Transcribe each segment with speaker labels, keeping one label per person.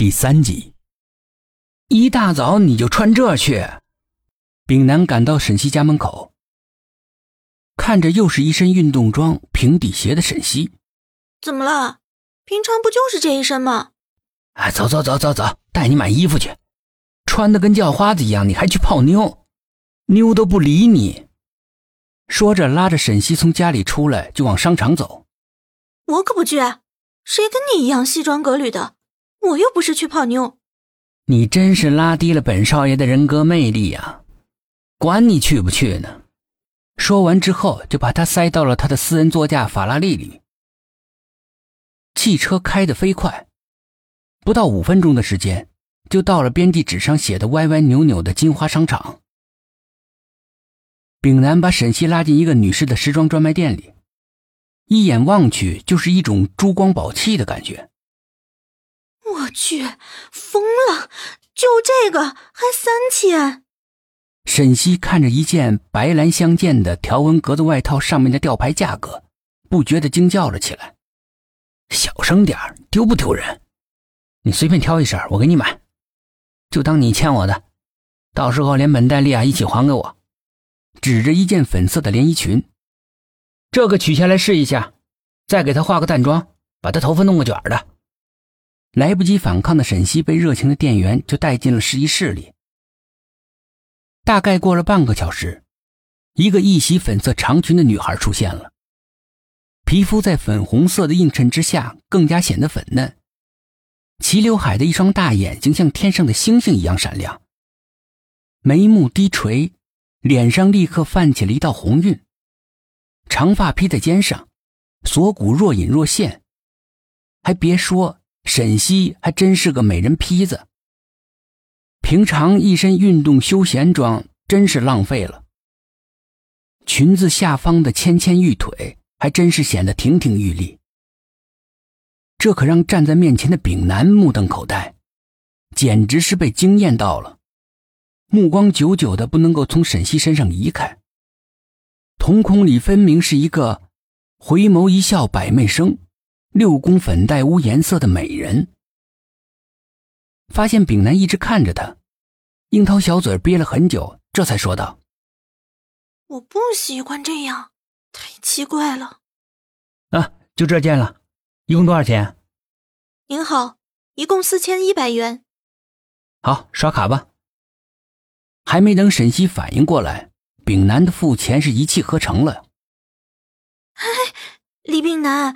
Speaker 1: 第三集，一大早你就穿这去？丙南赶到沈西家门口，看着又是一身运动装、平底鞋的沈西，
Speaker 2: 怎么了？平常不就是这一身吗？
Speaker 1: 哎，走走走走走，带你买衣服去。穿的跟叫花子一样，你还去泡妞？妞都不理你。说着，拉着沈西从家里出来，就往商场走。
Speaker 2: 我可不去，谁跟你一样西装革履的？我又不是去泡妞，
Speaker 1: 你真是拉低了本少爷的人格魅力呀！管你去不去呢。说完之后，就把他塞到了他的私人座驾法拉利里。汽车开得飞快，不到五分钟的时间，就到了编辑纸上写的歪歪扭扭的金花商场。丙南把沈西拉进一个女士的时装专卖店里，一眼望去就是一种珠光宝气的感觉。
Speaker 2: 去，疯了！就这个还三千。
Speaker 1: 沈西看着一件白蓝相间的条纹格子外套上面的吊牌价格，不觉得惊叫了起来：“小声点丢不丢人？你随便挑一身，我给你买，就当你欠我的，到时候连本带利啊一起还给我。”指着一件粉色的连衣裙，这个取下来试一下，再给他化个淡妆，把他头发弄个卷的。来不及反抗的沈西被热情的店员就带进了试衣室里。大概过了半个小时，一个一袭粉色长裙的女孩出现了，皮肤在粉红色的映衬之下更加显得粉嫩，齐刘海的一双大眼睛像天上的星星一样闪亮，眉目低垂，脸上立刻泛起了一道红晕，长发披在肩上，锁骨若隐若现，还别说。沈西还真是个美人坯子，平常一身运动休闲装真是浪费了。裙子下方的纤纤玉腿还真是显得亭亭玉立，这可让站在面前的丙南目瞪口呆，简直是被惊艳到了，目光久久的不能够从沈西身上移开，瞳孔里分明是一个回眸一笑百媚生。六宫粉黛乌颜色的美人，发现丙南一直看着他，樱桃小嘴憋了很久，这才说道：“
Speaker 2: 我不喜欢这样，太奇怪了。”
Speaker 1: 啊，就这件了，一共多少钱？
Speaker 2: 您好，一共四千一百元。
Speaker 1: 好，刷卡吧。还没等沈西反应过来，丙南的付钱是一气呵成了。
Speaker 2: 哎，李丙南。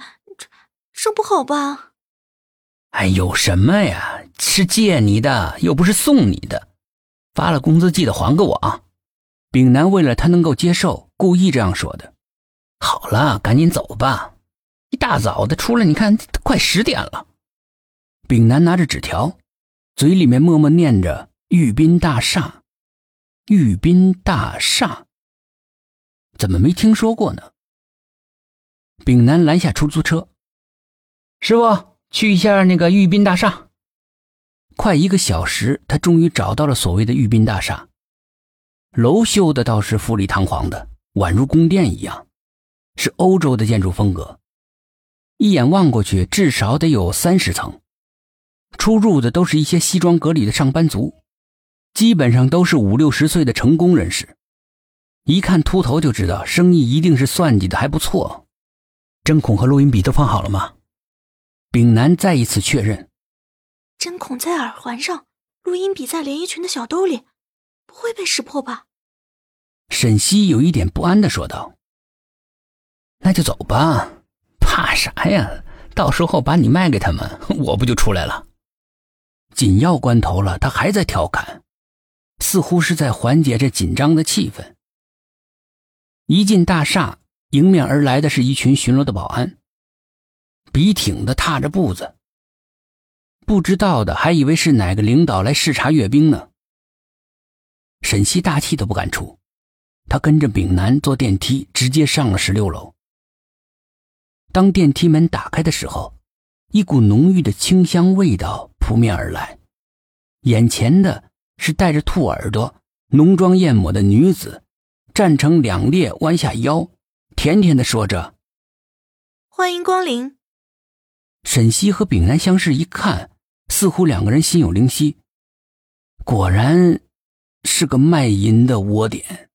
Speaker 2: 这不好吧？
Speaker 1: 哎，有什么呀？是借你的，又不是送你的。发了工资记得还给我啊！丙南为了他能够接受，故意这样说的。好了，赶紧走吧。一大早的出来，你看快十点了。丙南拿着纸条，嘴里面默默念着“玉斌大厦”，“玉斌大厦”，怎么没听说过呢？丙南拦下出租车。师傅，去一下那个玉斌大厦。快一个小时，他终于找到了所谓的玉斌大厦。楼修的倒是富丽堂皇的，宛如宫殿一样，是欧洲的建筑风格。一眼望过去，至少得有三十层。出入的都是一些西装革履的上班族，基本上都是五六十岁的成功人士。一看秃头就知道，生意一定是算计的还不错。针孔和录音笔都放好了吗？丙南再一次确认，
Speaker 2: 针孔在耳环上，录音笔在连衣裙的小兜里，不会被识破吧？
Speaker 1: 沈西有一点不安的说道：“那就走吧，怕啥呀？到时候把你卖给他们，我不就出来了？紧要关头了，他还在调侃，似乎是在缓解这紧张的气氛。一进大厦，迎面而来的是一群巡逻的保安。”笔挺的踏着步子，不知道的还以为是哪个领导来视察阅兵呢。沈西大气都不敢出，他跟着丙南坐电梯，直接上了十六楼。当电梯门打开的时候，一股浓郁的清香味道扑面而来，眼前的是带着兔耳朵、浓妆艳抹的女子，站成两列，弯下腰，甜甜的说着：“
Speaker 2: 欢迎光临。”
Speaker 1: 沈西和炳南相视一看，似乎两个人心有灵犀，果然是个卖淫的窝点。